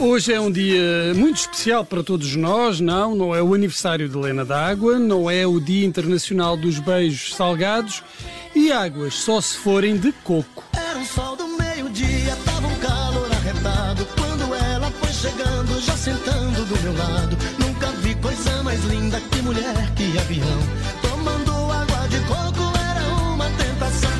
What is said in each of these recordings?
Hoje é um dia muito especial para todos nós, não? Não é o aniversário de Helena d'Água, não é o Dia Internacional dos Beijos Salgados e águas só se forem de coco. Era o sol do meio-dia, tava um calor arretado. Quando ela foi chegando, já sentando do meu lado. Nunca vi coisa mais linda que mulher que avião.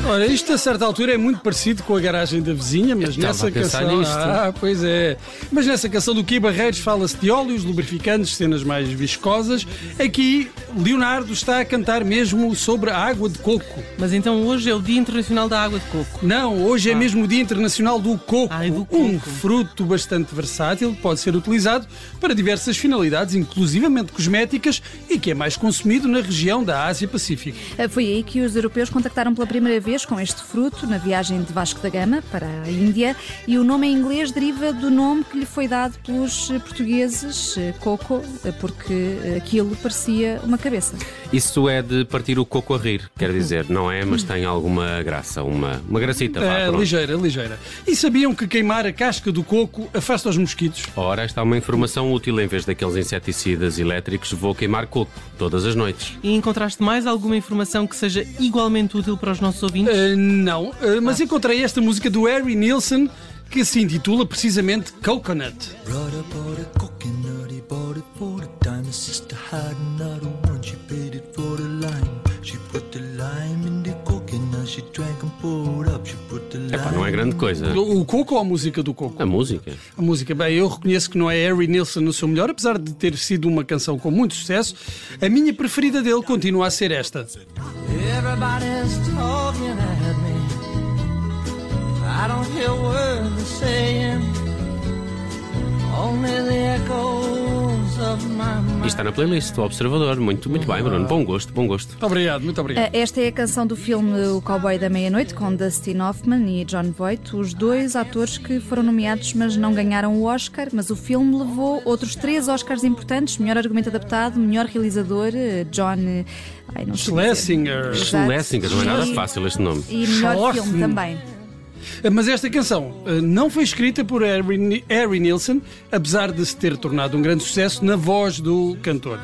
Ora, isto a certa altura é muito parecido com a garagem da vizinha, mas estava nessa canção. nisto. Ah, pois é. Mas nessa canção do Ki Barreiros fala-se de óleos, lubrificantes, cenas mais viscosas. Aqui, Leonardo está a cantar mesmo sobre a água de coco. Mas então hoje é o Dia Internacional da Água de Coco. Não, hoje é mesmo o Dia Internacional do Coco. Ah, é do Um coco. fruto bastante versátil que pode ser utilizado para diversas finalidades, inclusivamente cosméticas, e que é mais consumido na região da Ásia-Pacífico. Foi aí que os europeus contactaram pela primeira vez com este fruto na viagem de Vasco da Gama para a Índia e o nome em inglês deriva do nome que lhe foi dado pelos eh, portugueses, eh, coco, eh, porque aquilo parecia uma cabeça. Isso é de partir o coco a rir, quer dizer, não é? Mas tem alguma graça, uma, uma gracita. Vá, É, ligeira, ligeira. E sabiam que queimar a casca do coco afasta os mosquitos? Ora, esta é uma informação útil. Em vez daqueles inseticidas elétricos, vou queimar coco todas as noites. E encontraste mais alguma informação que seja igualmente útil para os nossos ouvintes? Ah, não, ah, mas encontrei esta música do Harry Nilsson que se intitula precisamente Coconut. Brother é grande coisa. O coco ou a música do coco? A música. A música, bem, eu reconheço que não é Harry Nilsson no seu melhor, apesar de ter sido uma canção com muito sucesso. A minha preferida dele continua a ser esta. Everybody's talking at me. I don't hear words they're saying. Only E está na playlist do Observador. Muito, muito bem, Bruno. Bom gosto, bom gosto. Muito obrigado, muito obrigado. Eh, Esta é a canção do filme O Cowboy da Meia-Noite, com Dustin Hoffman e John Voight, os dois atores que foram nomeados, mas não ganharam o Oscar. Mas o filme levou outros três Oscars importantes: melhor argumento adaptado, melhor realizador, eh, John. Ai, não sei dizer. Schlesinger. Schlesinger, não é nada fácil este nome. E melhor filme também. Mas esta canção eh, não foi escrita por Harry, Harry Nilsson, apesar de se ter tornado um grande sucesso na voz do cantor.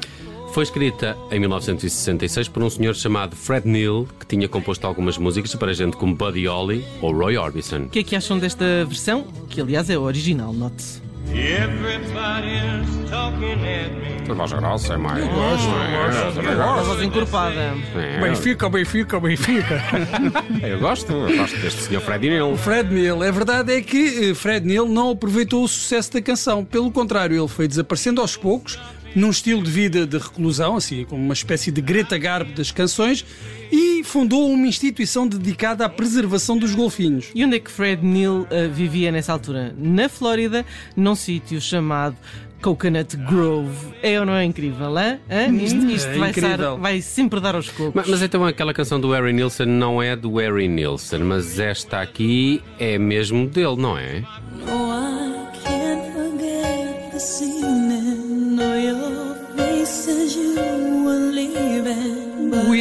Foi escrita em 1966 por um senhor chamado Fred Neil, que tinha composto algumas músicas para gente como Buddy Holly ou Roy Orbison. O que é que acham desta versão? Que aliás é a original, note-se. Everybody's talking at me. A voz grossa é mais. A voz encorpada. É, Benfica, Benfica, Benfica. eu gosto, eu gosto deste senhor Fred Neil. Fred Neil, a verdade é que eh, Fred Neil não aproveitou o sucesso da canção. Pelo contrário, ele foi desaparecendo aos poucos, num estilo de vida de reclusão, assim como uma espécie de Greta Garbo das canções, e fundou uma instituição dedicada à preservação dos golfinhos. E onde é que Fred Neil eh, vivia nessa altura? Na Flórida, num sítio chamado Coconut Grove. É ou não é incrível, hã? Hã? Isto, isto é vai, incrível. vai sempre dar aos cocos. Mas, mas então aquela canção do Harry Nilsson não é do Harry Nilsson, mas esta aqui é mesmo dele, não é? Oh,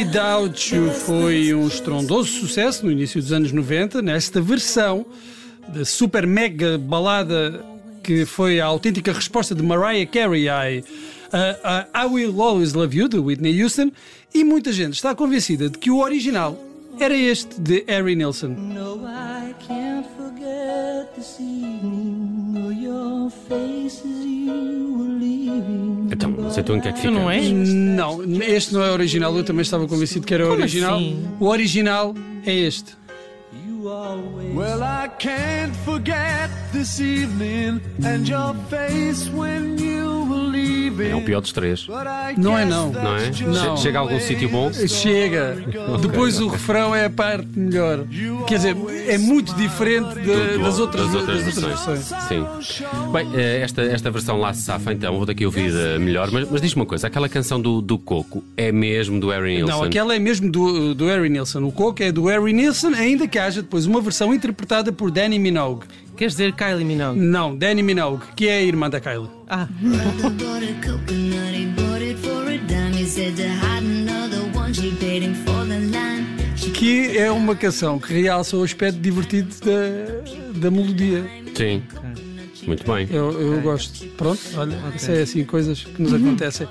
Without You foi um estrondoso sucesso no início dos anos 90, nesta versão de super mega balada que foi a autêntica resposta de Mariah Carey a, a- a I Will Always Love You, de Whitney Houston, e muita gente está convencida de que o original era este de Harry Nilsson. no, I can't forget this evening. Your face as you were leaving. Então, não sei tu em que é que Tu não és? Não, este não é original, eu também estava convencido que era o Como original. assim? O original é este. Well, I can't forget this evening and your face when you were leaving. É o pior dos três, Não é não. não é? just Chega a algum sítio bom? Chega. Depois o refrão é a parte melhor. Quer dizer, é muito diferente de- das outras, das outras das outras versões. versões. Sim. Bem, eh, esta, esta versão lá se safa, então vou daqui ouvir eh, melhor. Mas, mas diz-me uma coisa: aquela canção do, do Coco é mesmo do Harry Nilsson? Não, aquela é mesmo do, do Harry Nilsson. O Coco é do Harry Nilsson, ainda que haja depois uma versão interpretada por Danny Minogue. Queres dizer Kylie Minogue? Não, Danny Minogue, que é a irmã da Kylie. Ah, Que é uma canção que realça o aspecto divertido da, da melodia. Sim. Muito bem. Eu, eu gosto. Pronto, olha, isso é assim, coisas que nos acontecem.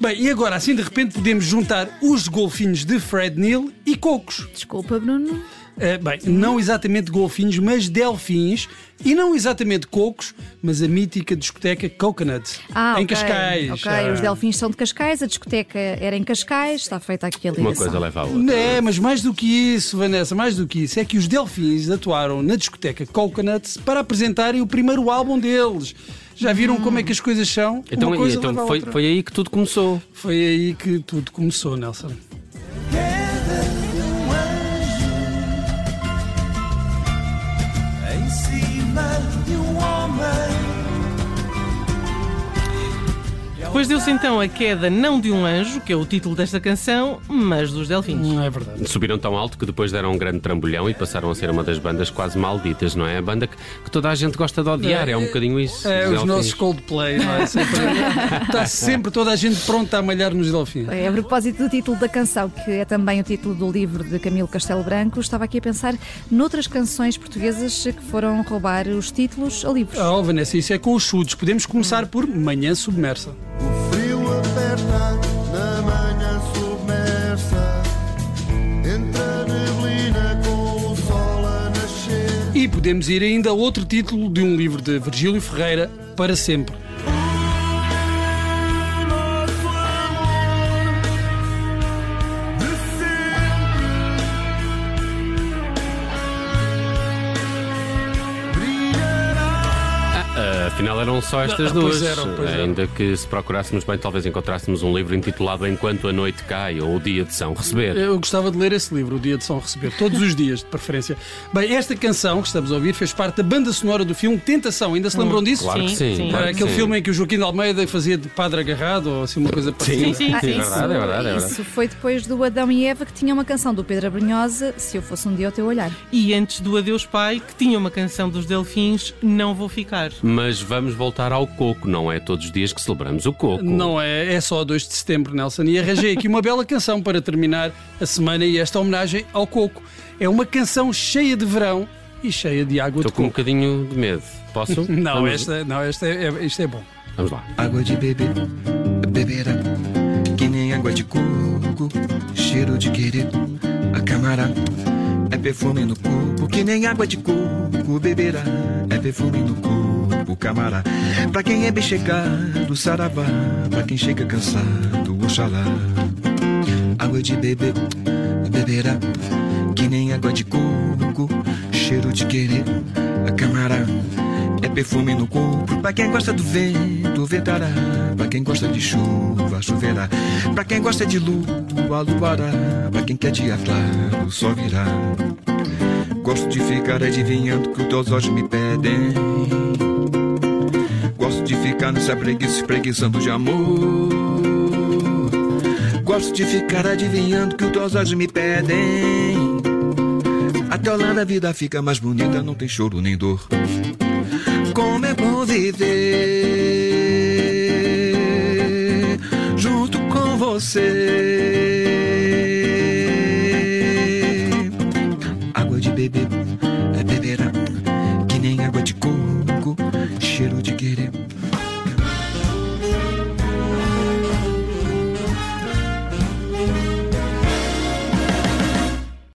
Bem, e agora, assim de repente, podemos juntar os golfinhos de Fred Neil e cocos. Desculpa, Bruno. Eh, bem, não exatamente golfinhos, mas delfins. E não exatamente cocos, mas a mítica discoteca Coconut, Ah, em ok. Cascais. Ok, Ah. os delfins são de Cascais, a discoteca era em Cascais, está feita aqui a Uma ligação. coisa leva à outra. É, mas mais do que isso, Vanessa, mais do que isso, é que os Delfins atuaram na discoteca Coconut para apresentarem o primeiro álbum deles. Já viram como é que as coisas são? Então, Uma coisa então foi, foi aí que tudo começou. Foi aí que tudo começou, Nelson. Depois deu-se então a queda não de um anjo, que é o título desta canção, mas dos delfins. Não é verdade. Subiram tão alto que depois deram um grande trambolhão e passaram a ser uma das bandas quase malditas, não é? A banda que, que toda a gente gosta de odiar, é, um bocadinho isso. É, os Delfins. nossos Coldplay, não é? Sempre, está sempre toda a gente pronta a malhar nos Delfins. É, a propósito do título da canção, que é também o título do livro de Camilo Castelo Branco, estava aqui a pensar noutras canções portuguesas que foram roubar os títulos a livros. Oh, Vanessa, isso é com os chutes. Podemos começar por Manhã Submersa. O frio aperta na manhã submersa Entre a neblina com o sol a nascer E podemos ir ainda a outro título de um livro de Virgílio Ferreira, Para Sempre. Afinal eram só estas pois duas. eram, pois eram. Ainda que se procurássemos bem, talvez encontrássemos um livro intitulado Enquanto a Noite Cai ou O Dia de São Receber. Eu gostava de ler esse livro, O Dia de São Receber, todos os dias, de preferência. Bem, esta canção que estamos a ouvir fez parte da banda sonora do filme Tentação. Ainda se lembram disso? Claro que Sim, sim. sim. claro aquele sim. filme em que o Joaquim de Almeida fazia de padre agarrado ou assim uma coisa parecida. Sim, sim, Ah, é isso, verdade, é verdade, é verdade. isso foi depois do Adão e Eva, que tinha uma canção do Pedro Abrunhosa, Se Eu Fosse Um Dia ao Teu Olhar. E antes do Adeus Pai, que tinha uma canção dos delfins, Não Vou Ficar. Mas vamos voltar ao coco, não é todos os dias que celebramos o coco. Não é, é só 2 de setembro, Nelson. E arranjei aqui uma bela canção para terminar a semana e esta homenagem ao coco. É uma canção cheia de verão e cheia de água Estou de com um coco. bocadinho de medo. Posso? Não, vamos, esta, não esta é, é- isto é bom. Vamos lá. Água de beber, beberá, que nem água de coco, cheiro de querer, a camara, é perfume no corpo, que nem água de coco, beberá, é perfume no corpo, camará. Pra quem é bem chegado, saravá, pra quem chega cansado, oxalá. Água de beber, beberá, que nem água de coco, cheiro de querer, a camará. É perfume no corpo, pra quem gosta do vento, ventará. Pra quem gosta de chuva, choverá. Pra quem gosta de lua, luará. Pra quem quer dia claro, só virá. Gosto de ficar adivinhando que os teus olhos me pedem. Ficar nessa preguiça, de amor. Gosto de ficar adivinhando que os teus olhos me pedem. Até Holanda a vida fica mais bonita, não tem choro nem dor. Como é bom viver junto com você.